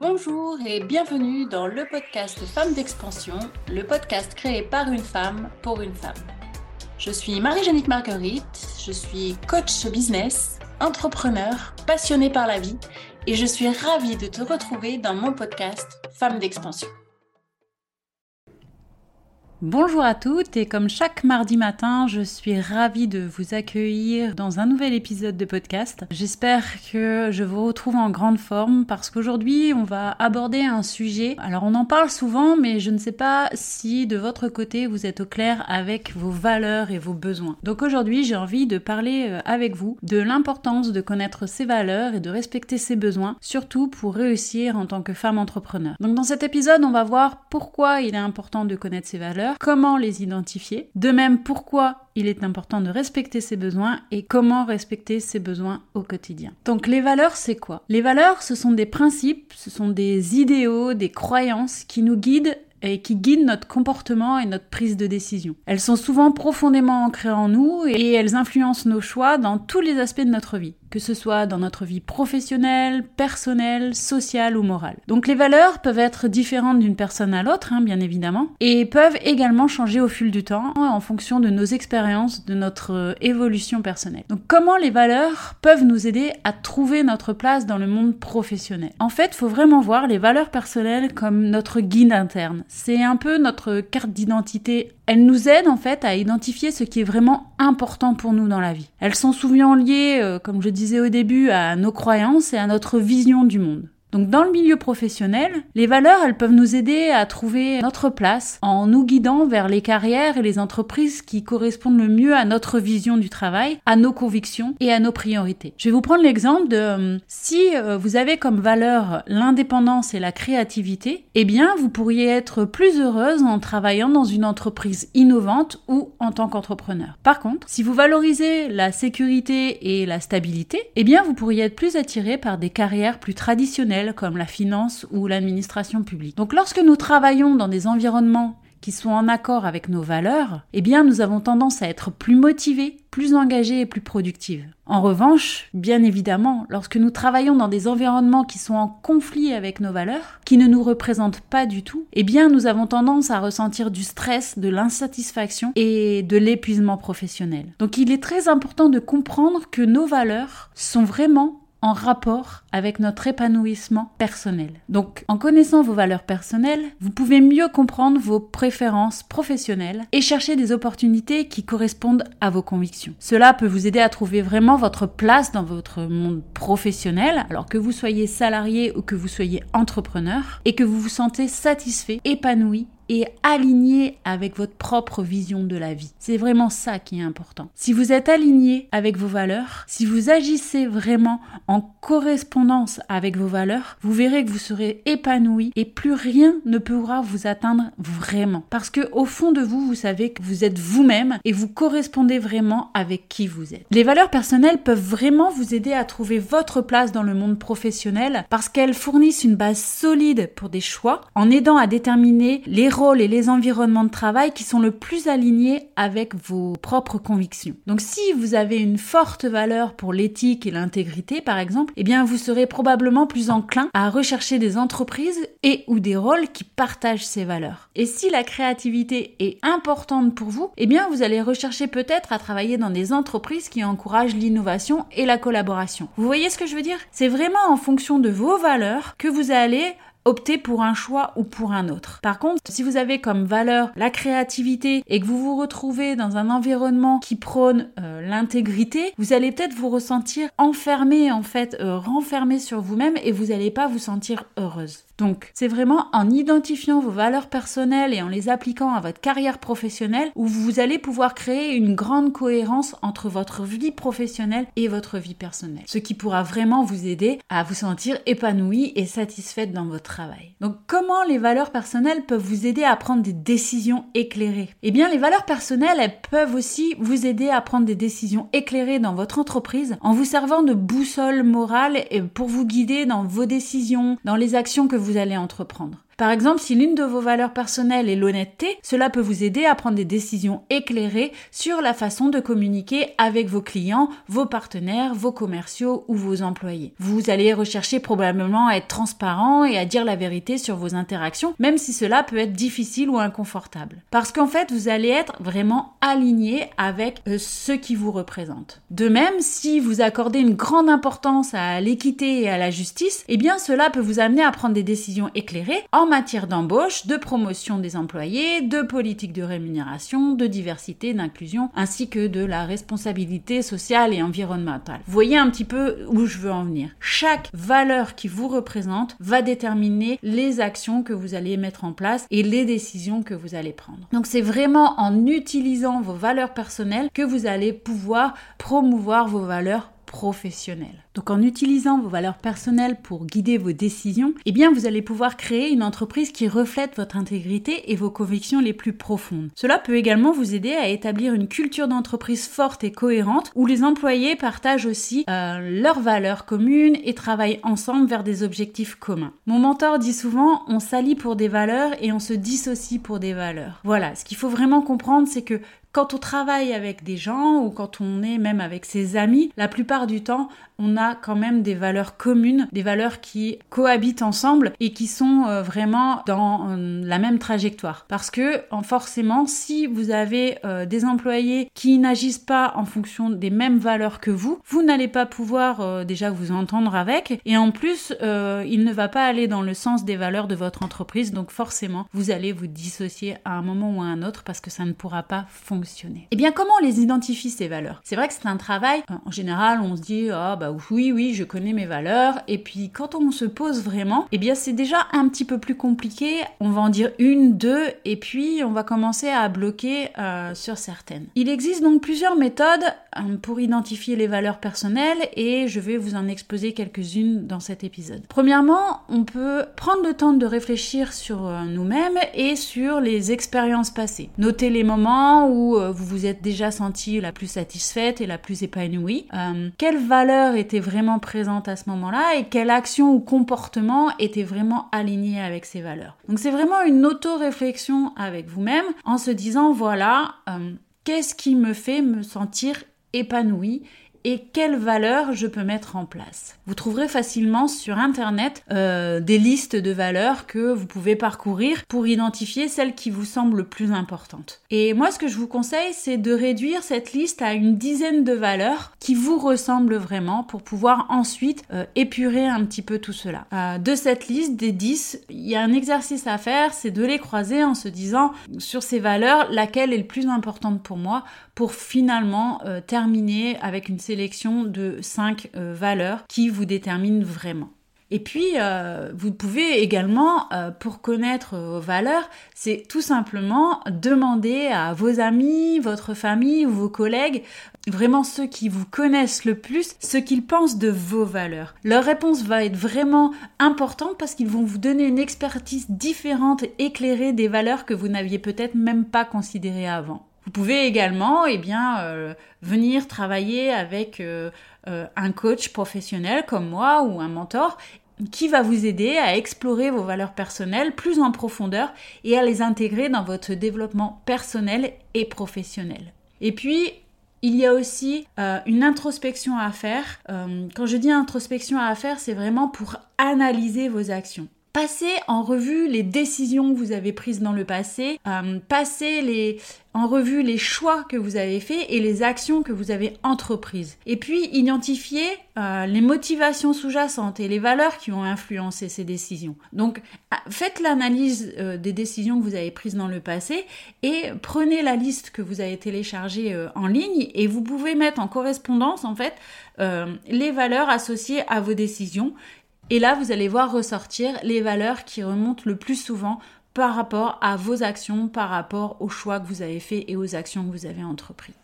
Bonjour et bienvenue dans le podcast Femmes d'expansion, le podcast créé par une femme pour une femme. Je suis Marie-Jeannick Marguerite, je suis coach business, entrepreneur, passionnée par la vie et je suis ravie de te retrouver dans mon podcast Femmes d'expansion. Bonjour à toutes et comme chaque mardi matin, je suis ravie de vous accueillir dans un nouvel épisode de podcast. J'espère que je vous retrouve en grande forme parce qu'aujourd'hui on va aborder un sujet. Alors on en parle souvent mais je ne sais pas si de votre côté vous êtes au clair avec vos valeurs et vos besoins. Donc aujourd'hui j'ai envie de parler euh, avec vous de l'importance de connaître ses valeurs et de respecter ses besoins, surtout pour réussir en tant que femme entrepreneur. Donc dans cet épisode on va voir pourquoi il est important de connaître ses valeurs comment les identifier, de même pourquoi il est important de respecter ses besoins et comment respecter ses besoins au quotidien. Donc les valeurs, c'est quoi? Les valeurs, ce sont des principes, ce sont des idéaux, des croyances qui nous guident et qui guident notre comportement et notre prise de décision. Elles sont souvent profondément ancrées en nous et elles influencent nos choix dans tous les aspects de notre vie que ce soit dans notre vie professionnelle, personnelle, sociale ou morale. Donc les valeurs peuvent être différentes d'une personne à l'autre, hein, bien évidemment, et peuvent également changer au fil du temps en fonction de nos expériences, de notre évolution personnelle. Donc comment les valeurs peuvent nous aider à trouver notre place dans le monde professionnel? En fait, il faut vraiment voir les valeurs personnelles comme notre guide interne. C'est un peu notre carte d'identité elles nous aident en fait à identifier ce qui est vraiment important pour nous dans la vie. Elles sont souvent liées, euh, comme je disais au début, à nos croyances et à notre vision du monde. Donc dans le milieu professionnel, les valeurs, elles peuvent nous aider à trouver notre place en nous guidant vers les carrières et les entreprises qui correspondent le mieux à notre vision du travail, à nos convictions et à nos priorités. Je vais vous prendre l'exemple de euh, si euh, vous avez comme valeur l'indépendance et la créativité, eh bien vous pourriez être plus heureuse en travaillant dans une entreprise innovante ou en tant qu'entrepreneur. Par contre, si vous valorisez la sécurité et la stabilité, eh bien vous pourriez être plus attiré par des carrières plus traditionnelles comme la finance ou l'administration publique. Donc lorsque nous travaillons dans des environnements qui sont en accord avec nos valeurs, eh bien nous avons tendance à être plus motivés, plus engagés et plus productifs. En revanche, bien évidemment, lorsque nous travaillons dans des environnements qui sont en conflit avec nos valeurs, qui ne nous représentent pas du tout, eh bien nous avons tendance à ressentir du stress, de l'insatisfaction et de l'épuisement professionnel. Donc il est très important de comprendre que nos valeurs sont vraiment en rapport avec notre épanouissement personnel. Donc, en connaissant vos valeurs personnelles, vous pouvez mieux comprendre vos préférences professionnelles et chercher des opportunités qui correspondent à vos convictions. Cela peut vous aider à trouver vraiment votre place dans votre monde professionnel, alors que vous soyez salarié ou que vous soyez entrepreneur, et que vous vous sentez satisfait, épanoui et aligné avec votre propre vision de la vie. C'est vraiment ça qui est important. Si vous êtes aligné avec vos valeurs, si vous agissez vraiment en correspondance avec vos valeurs, vous verrez que vous serez épanoui et plus rien ne pourra vous atteindre vraiment. Parce que au fond de vous, vous savez que vous êtes vous-même et vous correspondez vraiment avec qui vous êtes. Les valeurs personnelles peuvent vraiment vous aider à trouver votre place dans le monde professionnel parce qu'elles fournissent une base solide pour des choix en aidant à déterminer les rôles et les environnements de travail qui sont le plus alignés avec vos propres convictions. Donc si vous avez une forte valeur pour l'éthique et l'intégrité par exemple, eh bien vous serez probablement plus enclin à rechercher des entreprises et ou des rôles qui partagent ces valeurs. Et si la créativité est importante pour vous, eh bien vous allez rechercher peut-être à travailler dans des entreprises qui encouragent l'innovation et la collaboration. Vous voyez ce que je veux dire? C'est vraiment en fonction de vos valeurs que vous allez opter pour un choix ou pour un autre. Par contre, si vous avez comme valeur la créativité et que vous vous retrouvez dans un environnement qui prône euh, l'intégrité, vous allez peut-être vous ressentir enfermé en fait, euh, renfermé sur vous-même et vous n'allez pas vous sentir heureuse. Donc, c'est vraiment en identifiant vos valeurs personnelles et en les appliquant à votre carrière professionnelle où vous allez pouvoir créer une grande cohérence entre votre vie professionnelle et votre vie personnelle. Ce qui pourra vraiment vous aider à vous sentir épanoui et satisfaite dans votre travail. Donc, comment les valeurs personnelles peuvent vous aider à prendre des décisions éclairées? Eh bien, les valeurs personnelles, elles peuvent aussi vous aider à prendre des décisions éclairées dans votre entreprise en vous servant de boussole morale pour vous guider dans vos décisions, dans les actions que vous allez entreprendre. Par exemple, si l'une de vos valeurs personnelles est l'honnêteté, cela peut vous aider à prendre des décisions éclairées sur la façon de communiquer avec vos clients, vos partenaires, vos commerciaux ou vos employés. Vous allez rechercher probablement à être transparent et à dire la vérité sur vos interactions, même si cela peut être difficile ou inconfortable. Parce qu'en fait, vous allez être vraiment aligné avec euh, ce qui vous représente. De même, si vous accordez une grande importance à l'équité et à la justice, eh bien cela peut vous amener à prendre des décisions éclairées matière d'embauche, de promotion des employés, de politique de rémunération, de diversité, d'inclusion, ainsi que de la responsabilité sociale et environnementale. Vous voyez un petit peu où je veux en venir. Chaque valeur qui vous représente va déterminer les actions que vous allez mettre en place et les décisions que vous allez prendre. Donc c'est vraiment en utilisant vos valeurs personnelles que vous allez pouvoir promouvoir vos valeurs professionnelles. Donc en utilisant vos valeurs personnelles pour guider vos décisions, eh bien vous allez pouvoir créer une entreprise qui reflète votre intégrité et vos convictions les plus profondes. Cela peut également vous aider à établir une culture d'entreprise forte et cohérente où les employés partagent aussi euh, leurs valeurs communes et travaillent ensemble vers des objectifs communs. Mon mentor dit souvent on s'allie pour des valeurs et on se dissocie pour des valeurs. Voilà, ce qu'il faut vraiment comprendre c'est que quand on travaille avec des gens ou quand on est même avec ses amis, la plupart du temps, on a quand même des valeurs communes, des valeurs qui cohabitent ensemble et qui sont euh, vraiment dans euh, la même trajectoire. Parce que forcément, si vous avez euh, des employés qui n'agissent pas en fonction des mêmes valeurs que vous, vous n'allez pas pouvoir déjà vous entendre avec et en plus, il ne va pas aller dans le sens des valeurs de votre entreprise. Donc forcément, vous allez vous dissocier à un moment ou à un autre parce que ça ne pourra pas fonctionner. Et eh bien, comment on les identifie ces valeurs? C'est vrai que c'est un travail. En général, on se dit, ah bah oui, oui, je connais mes valeurs. Et puis quand on se pose vraiment, eh bien c'est déjà un petit peu plus compliqué. On va en dire une, deux, et puis on va commencer à bloquer euh, sur certaines. Il existe donc plusieurs méthodes euh, pour identifier les valeurs personnelles et je vais vous en exposer quelques-unes dans cet épisode. Premièrement, on peut prendre le temps de réfléchir sur euh, nous-mêmes et sur les expériences passées. Notez les moments où vous vous êtes déjà senti la plus satisfaite et la plus épanouie. quelles valeurs étaient vraiment présente à ce moment-là et quelle action ou comportement était vraiment aligné avec ces valeurs. Donc c'est vraiment une auto-réflexion avec vous-même en se disant voilà, euh, qu'est-ce qui me fait me sentir épanoui et quelles valeurs je peux mettre en place. Vous trouverez facilement sur Internet euh, des listes de valeurs que vous pouvez parcourir pour identifier celles qui vous semblent le plus importantes. Et moi, ce que je vous conseille, c'est de réduire cette liste à une dizaine de valeurs qui vous ressemblent vraiment pour pouvoir ensuite euh, épurer un petit peu tout cela. Euh, de cette liste des 10, il y a un exercice à faire, c'est de les croiser en se disant sur ces valeurs, laquelle est le plus importante pour moi pour finalement euh, terminer avec une sélection de 5 euh, valeurs qui vous déterminent vraiment. Et puis, euh, vous pouvez également, pour connaître vos valeurs, c'est tout simplement demander à vos amis, votre famille vos collègues, vraiment ceux qui vous connaissent le plus, ce qu'ils pensent de vos valeurs. Leur réponse va être vraiment importante parce qu'ils vont vous donner une expertise différente éclairée des valeurs que vous n'aviez peut-être même pas considérées avant. Vous pouvez également eh bien, euh, venir travailler avec euh, euh, un coach professionnel comme moi ou un mentor qui va vous aider à explorer vos valeurs personnelles plus en profondeur et à les intégrer dans votre développement personnel et professionnel. Et puis, il y a aussi une introspection à faire. quand je dis introspection à faire, c'est vraiment pour analyser vos actions. Passez en revue les décisions que vous avez prises dans le passé, euh, passez en revue les choix que vous avez faits et les actions que vous avez entreprises. Et puis identifiez euh, les motivations sous-jacentes et les valeurs qui ont influencé ces décisions. Donc ah, faites l'analyse euh, des décisions que vous avez prises dans le passé et prenez la liste que vous avez téléchargée en ligne et vous pouvez mettre en correspondance en fait les valeurs associées à vos décisions et là, vous allez voir ressortir les valeurs qui remontent le plus souvent par rapport à vos actions, par rapport aux choix que vous avez faits et aux actions que vous avez entreprises.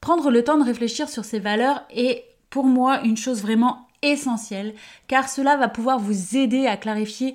Prendre le temps de réfléchir sur ces valeurs est pour moi une chose vraiment essentielle car cela va pouvoir vous aider à clarifier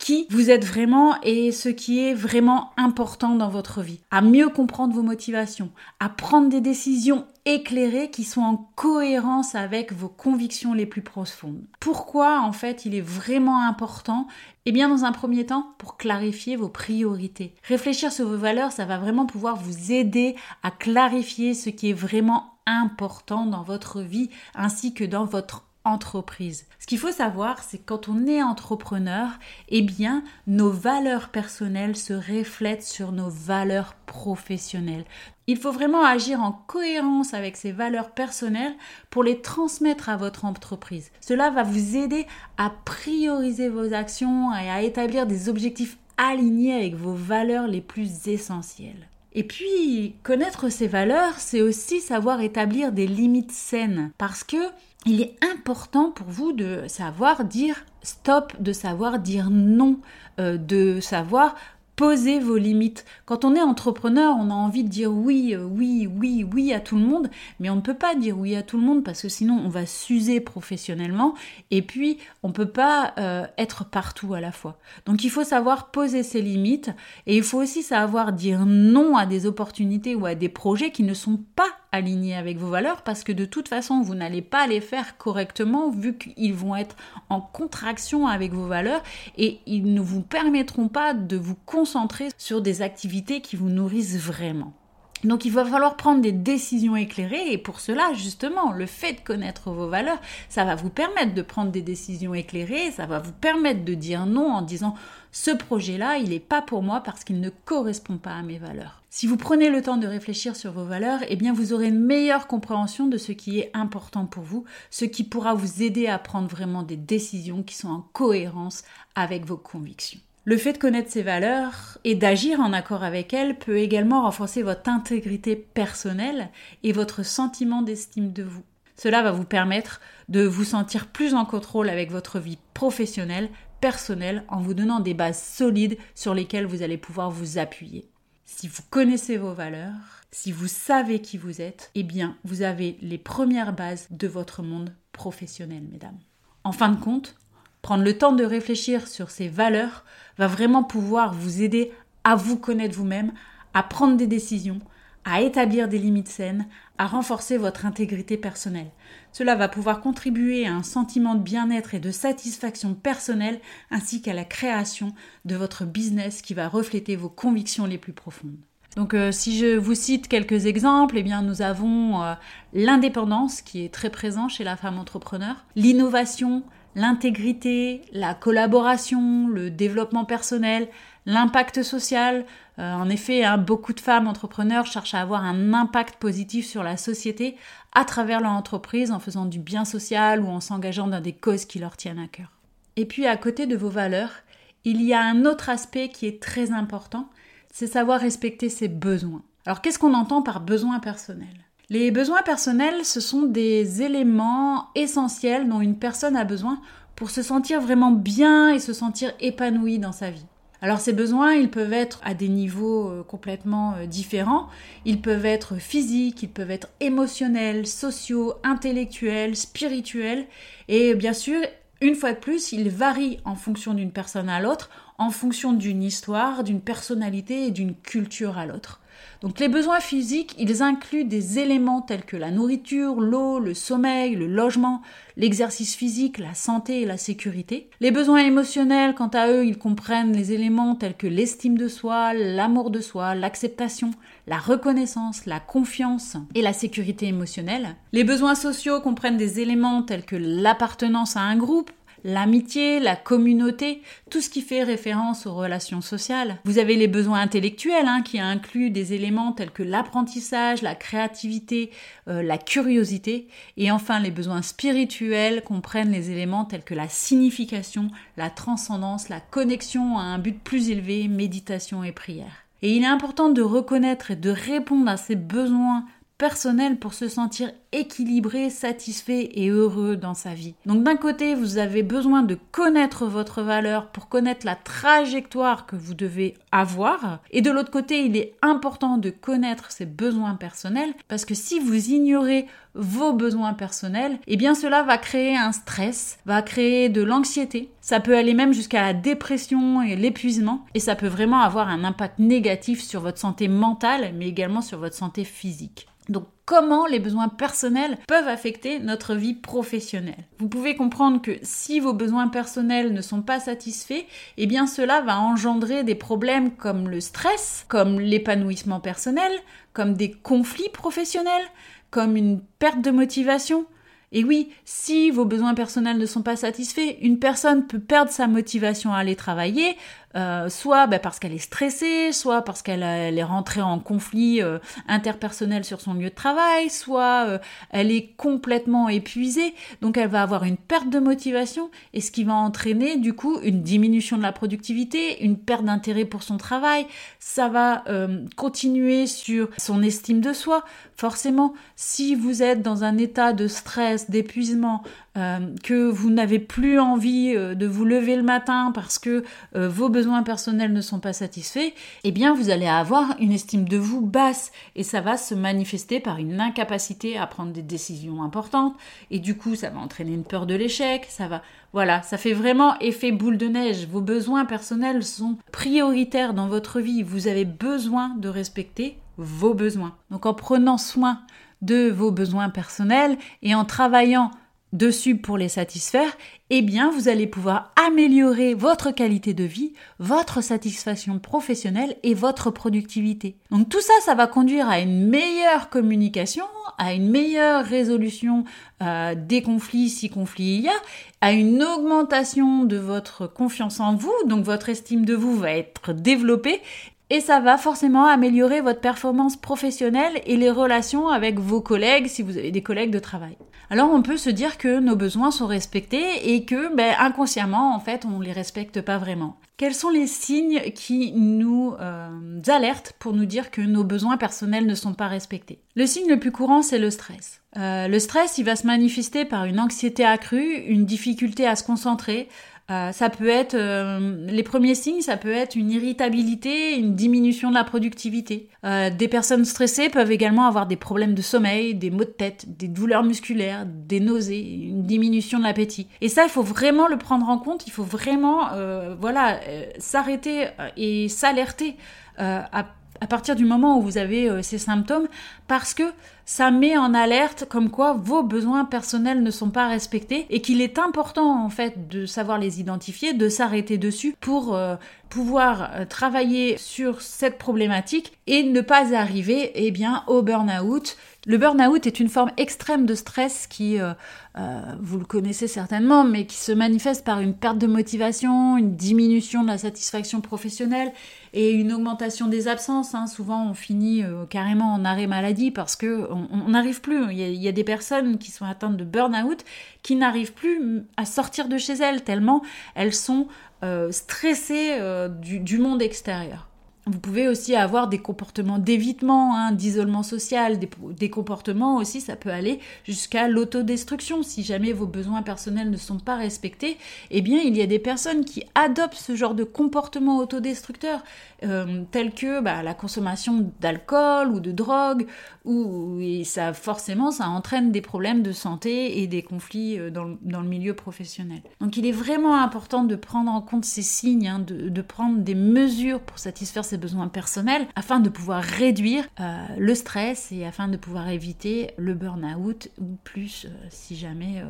qui vous êtes vraiment et ce qui est vraiment important dans votre vie, à mieux comprendre vos motivations, à prendre des décisions éclairées qui sont en cohérence avec vos convictions les plus profondes. Pourquoi en fait il est vraiment important Eh bien dans un premier temps pour clarifier vos priorités. Réfléchir sur vos valeurs, ça va vraiment pouvoir vous aider à clarifier ce qui est vraiment important dans votre vie ainsi que dans votre entreprise. Ce qu'il faut savoir, c'est que quand on est entrepreneur, eh bien, nos valeurs personnelles se reflètent sur nos valeurs professionnelles. Il faut vraiment agir en cohérence avec ces valeurs personnelles pour les transmettre à votre entreprise. Cela va vous aider à prioriser vos actions et à établir des objectifs alignés avec vos valeurs les plus essentielles. Et puis, connaître ces valeurs, c'est aussi savoir établir des limites saines. Parce que il est important pour vous de savoir dire stop, de savoir dire non, euh, de savoir Posez vos limites. Quand on est entrepreneur, on a envie de dire oui, euh, oui, oui, oui à tout le monde, mais on ne peut pas dire oui à tout le monde parce que sinon on va s'user professionnellement et puis on ne peut pas euh, être partout à la fois. Donc il faut savoir poser ses limites et il faut aussi savoir dire non à des opportunités ou à des projets qui ne sont pas alignés avec vos valeurs parce que de toute façon vous n'allez pas les faire correctement vu qu'ils vont être en contraction avec vos valeurs et ils ne vous permettront pas de vous concentrer sur des activités qui vous nourrissent vraiment. Donc il va falloir prendre des décisions éclairées et pour cela justement le fait de connaître vos valeurs, ça va vous permettre de prendre des décisions éclairées, ça va vous permettre de dire non en disant ce projet-là, il n'est pas pour moi parce qu'il ne correspond pas à mes valeurs. Si vous prenez le temps de réfléchir sur vos valeurs, eh bien vous aurez une meilleure compréhension de ce qui est important pour vous, ce qui pourra vous aider à prendre vraiment des décisions qui sont en cohérence avec vos convictions. Le fait de connaître ces valeurs et d'agir en accord avec elles peut également renforcer votre intégrité personnelle et votre sentiment d'estime de vous. Cela va vous permettre de vous sentir plus en contrôle avec votre vie professionnelle, personnelle, en vous donnant des bases solides sur lesquelles vous allez pouvoir vous appuyer. Si vous connaissez vos valeurs, si vous savez qui vous êtes, eh bien, vous avez les premières bases de votre monde professionnel, mesdames. En fin de compte, prendre le temps de réfléchir sur ces valeurs va vraiment pouvoir vous aider à vous connaître vous-même, à prendre des décisions, à établir des limites saines, à renforcer votre intégrité personnelle. Cela va pouvoir contribuer à un sentiment de bien-être et de satisfaction personnelle ainsi qu'à la création de votre business qui va refléter vos convictions les plus profondes. Donc euh, si je vous cite quelques exemples, eh bien nous avons euh, l'indépendance qui est très présent chez la femme entrepreneur, l'innovation, l'intégrité, la collaboration, le développement personnel, l'impact social. Euh, en effet, hein, beaucoup de femmes entrepreneurs cherchent à avoir un impact positif sur la société à travers leur entreprise en faisant du bien social ou en s'engageant dans des causes qui leur tiennent à cœur. Et puis à côté de vos valeurs, il y a un autre aspect qui est très important, c'est savoir respecter ses besoins. Alors qu'est-ce qu'on entend par besoin personnel? Les besoins personnels, ce sont des éléments essentiels dont une personne a besoin pour se sentir vraiment bien et se sentir épanoui dans sa vie. Alors ces besoins, ils peuvent être à des niveaux euh, complètement euh, différents. Ils peuvent être physiques, ils peuvent être émotionnels, sociaux, intellectuels, spirituels. Et bien sûr, une fois de plus, ils varient en fonction d'une personne à l'autre, en fonction d'une histoire, d'une personnalité et d'une culture à l'autre. Donc les besoins physiques, ils incluent des éléments tels que la nourriture, l'eau, le sommeil, le logement, l'exercice physique, la santé et la sécurité. Les besoins émotionnels, quant à eux, ils comprennent les éléments tels que l'estime de soi, l'amour de soi, l'acceptation, la reconnaissance, la confiance et la sécurité émotionnelle. Les besoins sociaux comprennent des éléments tels que l'appartenance à un groupe, l'amitié, la communauté, tout ce qui fait référence aux relations sociales. Vous avez les besoins intellectuels hein, qui incluent des éléments tels que l'apprentissage, la créativité, euh, la curiosité. Et enfin, les besoins spirituels comprennent les éléments tels que la signification, la transcendance, la connexion à un but plus élevé, méditation et prière. Et il est important de reconnaître et de répondre à ces besoins personnel pour se sentir équilibré, satisfait et heureux dans sa vie. Donc d'un côté, vous avez besoin de connaître votre valeur pour connaître la trajectoire que vous devez avoir. Et de l'autre côté, il est important de connaître ses besoins personnels parce que si vous ignorez vos besoins personnels, eh bien cela va créer un stress, va créer de l'anxiété. Ça peut aller même jusqu'à la dépression et l'épuisement et ça peut vraiment avoir un impact négatif sur votre santé mentale mais également sur votre santé physique. Donc comment les besoins personnels peuvent affecter notre vie professionnelle? Vous pouvez comprendre que si vos besoins personnels ne sont pas satisfaits, eh bien cela va engendrer des problèmes comme le stress, comme l'épanouissement personnel, comme des conflits professionnels, comme une perte de motivation, et oui, si vos besoins personnels ne sont pas satisfaits, une personne peut perdre sa motivation à aller travailler, euh, soit bah, parce qu'elle est stressée, soit parce qu'elle est rentrée en conflit euh, interpersonnel sur son lieu de travail, soit euh, elle est complètement épuisée, donc elle va avoir une perte de motivation et ce qui va entraîner du coup une diminution de la productivité, une perte d'intérêt pour son travail, ça va continuer sur son estime de soi. Forcément, si vous êtes dans un état de stress, d'épuisement, que vous n'avez plus envie de vous lever le matin parce que vos besoins besoins personnels ne sont pas satisfaits, eh bien vous allez avoir une estime de vous basse et ça va se manifester par une incapacité à prendre des décisions importantes et du coup ça va entraîner une peur de l'échec, ça va voilà, ça fait vraiment effet boule de neige. Vos besoins personnels sont prioritaires dans votre vie. Vous avez besoin de respecter vos besoins. Donc en prenant soin de vos besoins personnels et en travaillant dessus pour les satisfaire, eh bien vous allez pouvoir améliorer votre qualité de vie, votre satisfaction professionnelle et votre productivité. Donc tout ça, ça va conduire à une meilleure communication, à une meilleure résolution euh, des conflits si conflit il y a, à une augmentation de votre confiance en vous, donc votre estime de vous va être développée et ça va forcément améliorer votre performance professionnelle et les relations avec vos collègues si vous avez des collègues de travail. Alors on peut se dire que nos besoins sont respectés et que ben, inconsciemment en fait on les respecte pas vraiment. Quels sont les signes qui nous euh, alertent pour nous dire que nos besoins personnels ne sont pas respectés? Le signe le plus courant c'est le stress. Euh, le stress il va se manifester par une anxiété accrue, une difficulté à se concentrer, euh, ça peut être, euh, les premiers signes, ça peut être une irritabilité, une diminution de la productivité. Euh, des personnes stressées peuvent également avoir des problèmes de sommeil, des maux de tête, des douleurs musculaires, des nausées, une diminution de l'appétit. Et ça, il faut vraiment le prendre en compte, il faut vraiment, voilà, s'arrêter et s'alerter à partir du moment où vous avez ces symptômes parce que ça met en alerte comme quoi vos besoins personnels ne sont pas respectés et qu'il est important en fait de savoir les identifier, de s'arrêter dessus pour euh, pouvoir euh, travailler sur cette problématique et ne pas arriver eh bien au burn-out. Le burn-out est une forme extrême de stress qui, vous le connaissez certainement, mais qui se manifeste par une perte de motivation, une diminution de la satisfaction professionnelle et une augmentation des absences. Hein. Souvent, on finit euh, carrément en arrêt maladie parce que n'arrive plus. Il y, a, des personnes qui sont atteintes de burn-out qui n'arrivent plus à sortir de chez elles tellement elles sont euh, stressées euh, du monde extérieur. Vous pouvez aussi avoir des comportements d'évitement, hein, d'isolement social, des, comportements aussi, ça peut aller jusqu'à l'autodestruction. Si jamais vos besoins personnels ne sont pas respectés, eh bien il y a des personnes qui adoptent ce genre de comportement autodestructeur, euh, tel que bah, la consommation d'alcool ou de drogue, ou ça forcément ça entraîne des problèmes de santé et des conflits euh, dans, le milieu professionnel. Donc il est vraiment important de prendre en compte ces signes, hein, de, de prendre des mesures pour satisfaire ses besoins personnels afin de pouvoir réduire euh, le stress et afin de pouvoir éviter le burn-out ou plus euh, si jamais euh,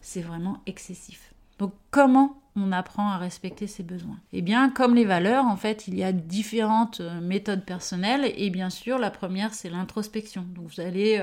c'est vraiment excessif. Donc comment on apprend à respecter ses besoins? Eh bien, comme les valeurs, en fait, il y a différentes méthodes personnelles et bien sûr, la première, c'est l'introspection. Donc vous allez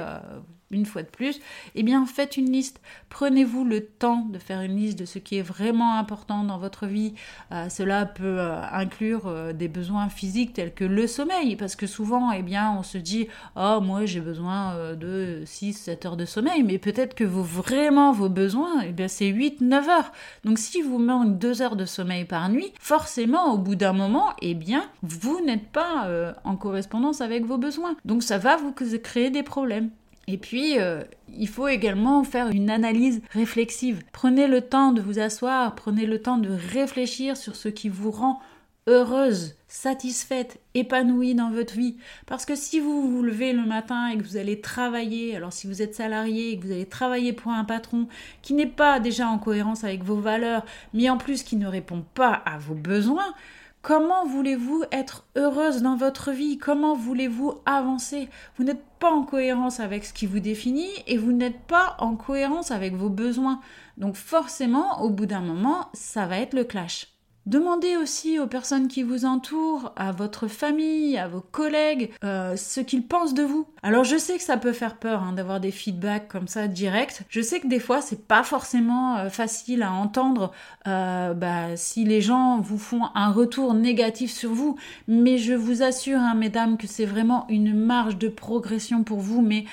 une fois de plus, eh bien faites une liste. Prenez-vous le temps de faire une liste de ce qui est vraiment important dans votre vie. Euh, cela peut euh, inclure euh, des besoins physiques tels que le sommeil, parce que souvent, eh bien, on se dit, oh moi j'ai besoin de 6-7 heures de sommeil, mais peut-être que vous, vraiment vos besoins, eh bien c'est 8-9 heures. Donc si vous manquez 2 heures de sommeil par nuit, forcément au bout d'un moment, eh bien, vous n'êtes pas en correspondance avec vos besoins. Donc ça va vous créer des problèmes. Et puis, euh, il faut également faire une analyse réflexive. Prenez le temps de vous asseoir, prenez le temps de réfléchir sur ce qui vous rend heureuse, satisfaite, épanouie dans votre vie. Parce que si vous vous levez le matin et que vous allez travailler, alors si vous êtes salarié et que vous allez travailler pour un patron qui n'est pas déjà en cohérence avec vos valeurs, mais en plus qui ne répond pas à vos besoins, Comment voulez-vous être heureuse dans votre vie? Comment voulez-vous avancer? Vous n'êtes pas en cohérence avec ce qui vous définit et vous n'êtes pas en cohérence avec vos besoins. Donc forcément, au bout d'un moment, ça va être le clash. Demandez aussi aux personnes qui vous entourent, à votre famille, à vos collègues, euh, ce qu'ils pensent de vous. Alors je sais que ça peut faire peur hein, d'avoir des feedbacks comme ça directs. Je sais que des fois c'est pas forcément euh, facile à entendre euh, bah, si les gens vous font un retour négatif sur vous. Mais je vous assure, hein, mesdames, que c'est vraiment une marge de progression pour vous. Mais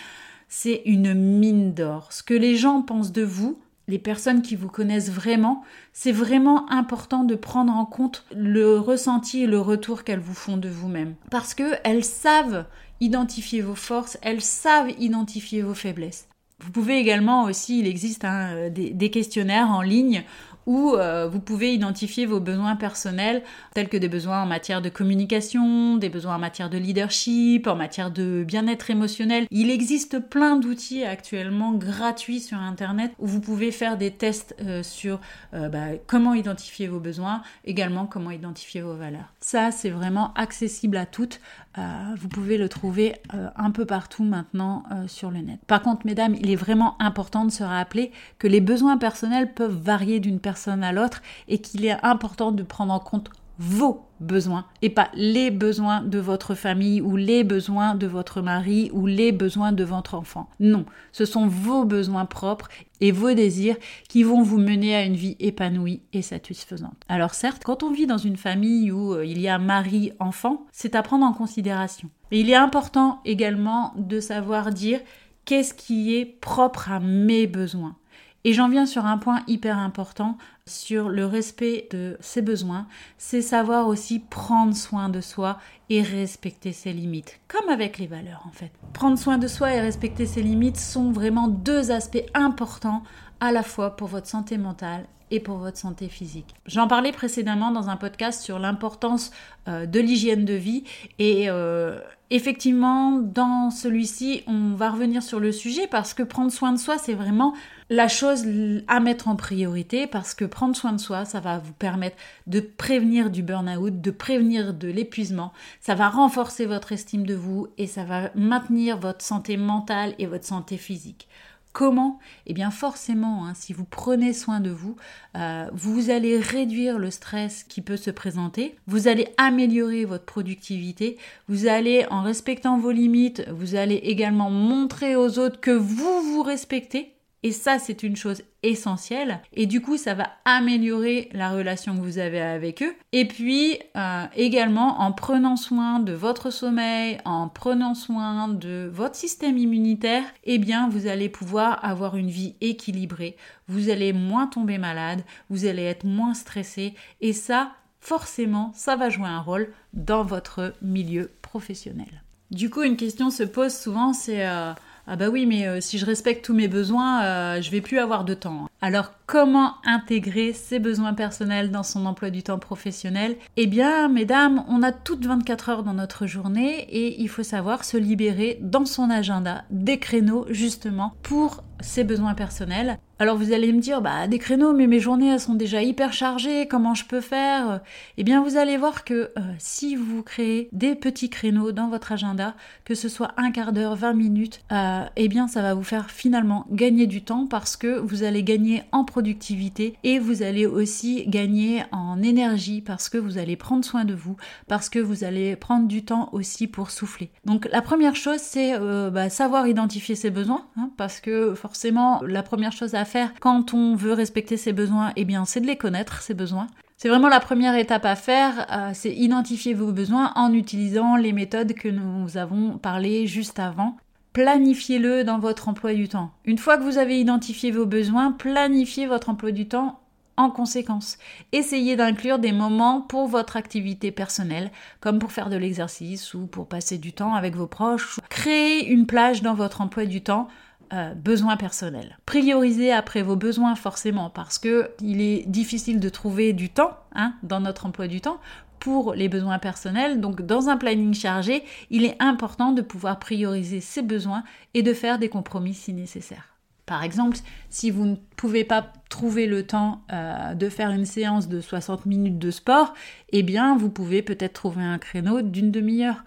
c'est une mine d'or. Ce que les gens pensent de vous, les personnes qui vous connaissent vraiment, c'est vraiment important de prendre en compte le ressenti et le retour qu'elles vous font de vous-même. Parce qu'elles savent identifier vos forces, elles savent identifier vos faiblesses. Vous pouvez également aussi, il existe hein, des, des, questionnaires en ligne où euh, vous pouvez identifier vos besoins personnels, tels que des besoins en matière de communication, des besoins en matière de leadership, en matière de bien-être émotionnel. Il existe plein d'outils actuellement gratuits sur Internet où vous pouvez faire des tests euh, sur euh, bah, comment identifier vos besoins, également comment identifier vos valeurs. Ça, c'est vraiment accessible à toutes. vous pouvez le trouver un peu partout maintenant sur le net. Par contre, mesdames, il est vraiment important de se rappeler que les besoins personnels peuvent varier d'une personne à l'autre et qu'il est important de prendre en compte vos besoins et pas les besoins de votre famille ou les besoins de votre mari ou les besoins de votre enfant. Non, ce sont vos besoins propres et vos désirs qui vont vous mener à une vie épanouie et satisfaisante. Alors certes, quand on vit dans une famille où euh, il y a mari-enfant, c'est à prendre en considération. Mais il est important également de savoir dire qu'est-ce qui est propre à mes besoins. Et j'en viens sur un point hyper important sur le respect de ses besoins, c'est savoir aussi prendre soin de soi et respecter ses limites, comme avec les valeurs en fait. Prendre soin de soi et respecter ses limites sont vraiment deux aspects importants à la fois pour votre santé mentale et pour votre santé physique. J'en parlais précédemment dans un podcast sur l'importance euh, de l'hygiène de vie et euh, effectivement dans celui-ci on va revenir sur le sujet parce que prendre soin de soi c'est vraiment la chose à mettre en priorité parce que prendre soin de soi ça va vous permettre de prévenir du burn-out, de prévenir de l'épuisement, ça va renforcer votre estime de vous et ça va maintenir votre santé mentale et votre santé physique. Comment? Eh bien forcément, hein, si vous prenez soin de vous, euh, vous allez réduire le stress qui peut se présenter, vous allez améliorer votre productivité, vous allez, en respectant vos limites, vous allez également montrer aux autres que vous vous respectez et ça, c'est une chose essentielle. Et du coup, ça va améliorer la relation que vous avez avec eux. Et puis, euh, également, en prenant soin de votre sommeil, en prenant soin de votre système immunitaire, eh bien, vous allez pouvoir avoir une vie équilibrée. Vous allez moins tomber malade, vous allez être moins stressé. Et ça, forcément, ça va jouer un rôle dans votre milieu professionnel. Du coup, une question se pose souvent, c'est... Euh, ah bah oui, mais euh, si je respecte tous mes besoins, euh, je vais plus avoir de temps. Alors comment intégrer ses besoins personnels dans son emploi du temps professionnel? Eh bien, mesdames, on a toutes 24 heures dans notre journée et il faut savoir se libérer dans son agenda des créneaux justement pour ses besoins personnels. Alors vous allez me dire, bah des créneaux, mais mes journées sont déjà hyper chargées, comment je peux faire? Eh bien vous allez voir que euh, si vous créez des petits créneaux dans votre agenda, que ce soit un quart d'heure, 20 minutes, euh, eh bien ça va vous faire finalement gagner du temps parce que vous allez gagner en productivité et vous allez aussi gagner en énergie parce que vous allez prendre soin de vous, parce que vous allez prendre du temps aussi pour souffler. Donc la première chose c'est euh, bah, savoir identifier ses besoins, hein, parce que forcément la première chose à faire quand on veut respecter ses besoins, eh bien, c'est de les connaître, ses besoins. C'est vraiment la première étape à faire, euh, c'est identifier vos besoins en utilisant les méthodes que nous avons parlé juste avant. Planifiez-le dans votre emploi du temps. Une fois que vous avez identifié vos besoins, planifiez votre emploi du temps en conséquence. Essayez d'inclure des moments pour votre activité personnelle, comme pour faire de l'exercice ou pour passer du temps avec vos proches. Créez une plage dans votre emploi du temps euh, besoins personnels. Priorisez après vos besoins forcément parce que il est difficile de trouver du temps hein, dans notre emploi du temps pour les besoins personnels. Donc dans un planning chargé, il est important de pouvoir prioriser ses besoins et de faire des compromis si nécessaire. Par exemple, si vous ne pouvez pas trouver le temps euh, de faire une séance de 60 minutes de sport, eh bien, vous pouvez peut-être trouver un créneau d'une demi-heure.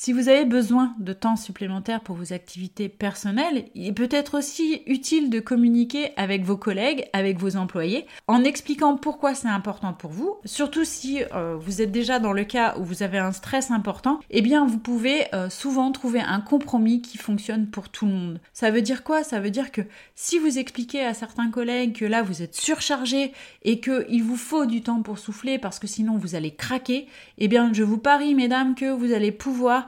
Si vous avez besoin de temps supplémentaire pour vos activités personnelles, il peut-être aussi utile de communiquer avec vos collègues, avec vos employés, en expliquant pourquoi c'est important pour vous. Surtout si euh, vous êtes déjà dans le cas où vous avez un stress important, eh bien vous pouvez euh, souvent trouver un compromis qui fonctionne pour tout le monde. Ça veut dire quoi? Ça veut dire que si vous expliquez à certains collègues que là vous êtes surchargé et qu'il vous faut du temps pour souffler parce que sinon vous allez craquer, eh bien je vous parie mesdames que vous allez pouvoir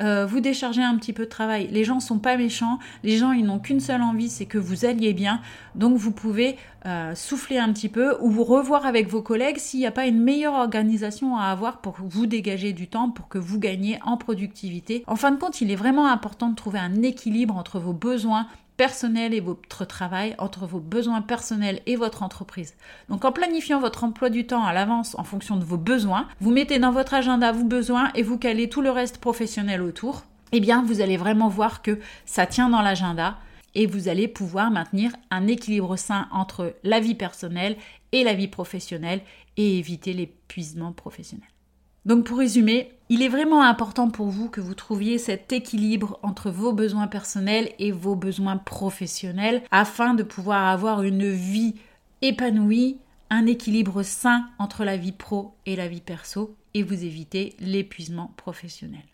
euh, vous déchargez un petit peu de travail. Les gens sont pas méchants, les gens ils n'ont qu'une seule envie, c'est que vous alliez bien. Donc vous pouvez euh, souffler un petit peu ou vous revoir avec vos collègues s'il n'y a pas une meilleure organisation à avoir pour vous dégager du temps, pour que vous gagniez en productivité. En fin de compte, il est vraiment important de trouver un équilibre entre vos besoins personnel et votre travail, entre vos besoins personnels et votre entreprise. Donc en planifiant votre emploi du temps à l'avance en fonction de vos besoins, vous mettez dans votre agenda vos besoins et vous calez tout le reste professionnel autour, eh bien vous allez vraiment voir que ça tient dans l'agenda et vous allez pouvoir maintenir un équilibre sain entre la vie personnelle et la vie professionnelle et éviter l'épuisement professionnel. Donc pour résumer, il est vraiment important pour vous que vous trouviez cet équilibre entre vos besoins personnels et vos besoins professionnels afin de pouvoir avoir une vie épanouie, un équilibre sain entre la vie pro et la vie perso et vous éviter l'épuisement professionnel.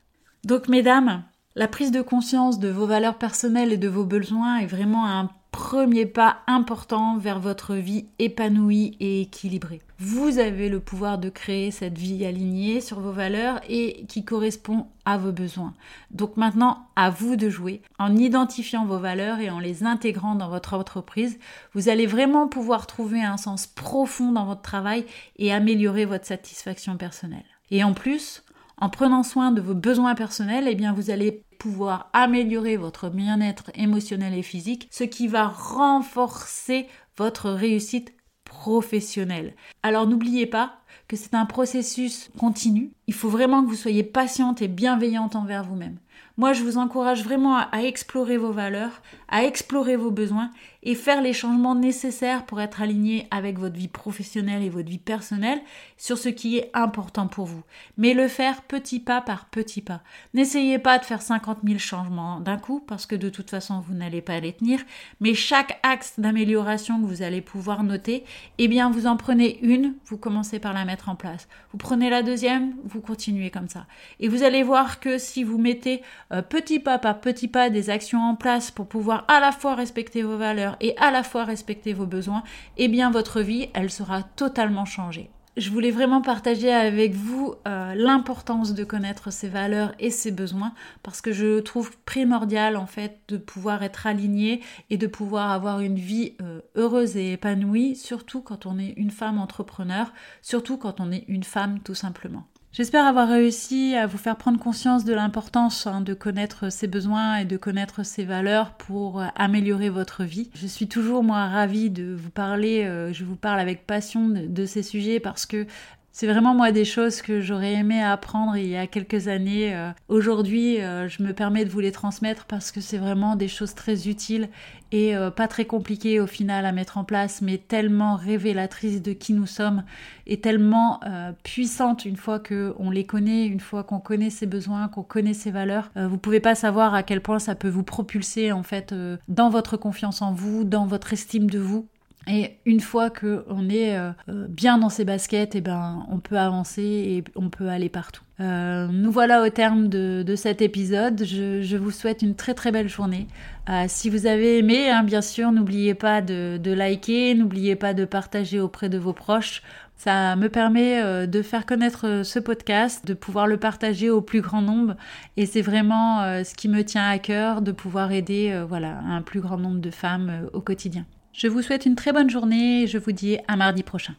Donc mesdames, la prise de conscience de vos valeurs personnelles et de vos besoins est vraiment un premier pas important vers votre vie épanouie et équilibrée. Vous avez le pouvoir de créer cette vie alignée sur vos valeurs et qui correspond à vos besoins. Donc maintenant, à vous de jouer. En identifiant vos valeurs et en les intégrant dans votre entreprise, vous allez vraiment pouvoir trouver un sens profond dans votre travail et améliorer votre satisfaction personnelle. Et en plus, en prenant soin de vos besoins personnels, eh bien vous allez pouvoir améliorer votre bien-être émotionnel et physique, ce qui va renforcer votre réussite professionnelle. Alors n'oubliez pas que c'est un processus continu. Il faut vraiment que vous soyez patiente et bienveillante envers vous-même. Moi, je vous encourage vraiment à, explorer vos valeurs, à explorer vos besoins et faire les changements nécessaires pour être aligné avec votre vie professionnelle et votre vie personnelle sur ce qui est important pour vous. Mais le faire petit pas par petit pas. N'essayez pas de faire 50 000 changements d'un coup parce que de toute façon, vous n'allez pas les tenir. Mais chaque axe d'amélioration que vous allez pouvoir noter, eh bien, vous en prenez une, vous commencez par la mettre en place. Vous prenez la deuxième, vous continuez comme ça. Et vous allez voir que si vous mettez euh, petit pas par petit pas des actions en place pour pouvoir à la fois respecter vos valeurs et à la fois respecter vos besoins, eh bien votre vie, elle sera totalement changée. Je voulais vraiment partager avec vous euh, l'importance de connaître ses valeurs et ses besoins parce que je trouve primordial en fait de pouvoir être aligné et de pouvoir avoir une vie euh, heureuse et épanouie, surtout quand on est une femme entrepreneur, surtout quand on est une femme tout simplement. J'espère avoir réussi à vous faire prendre conscience de l'importance hein, de connaître ses besoins et de connaître ses valeurs pour euh, améliorer votre vie. Je suis toujours moi ravie de vous parler, euh, je vous parle avec passion de ces sujets parce que c'est vraiment moi des choses que j'aurais aimé apprendre il y a quelques années. Euh, aujourd'hui, euh, je me permets de vous les transmettre parce que c'est vraiment des choses très utiles et euh, pas très compliquées au final à mettre en place, mais tellement révélatrices de qui nous sommes et tellement puissantes une fois qu'on les connaît, une fois qu'on connaît ses besoins, qu'on connaît ses valeurs. vous pouvez pas savoir à quel point ça peut vous propulser en fait dans votre confiance en vous, dans votre estime de vous et une fois qu'on est euh, euh, bien dans ses baskets, et eh ben, on peut avancer et on peut aller partout. Euh, nous voilà au terme de, cet épisode. Je, vous souhaite une très très belle journée. si vous avez aimé, hein, bien sûr, n'oubliez pas de, de liker, n'oubliez pas de partager auprès de vos proches. Ça me permet de faire connaître ce podcast, de pouvoir le partager au plus grand nombre. Et c'est vraiment ce qui me tient à cœur, de pouvoir aider voilà, un plus grand nombre de femmes au quotidien. Je vous souhaite une très bonne journée et je vous dis à mardi prochain.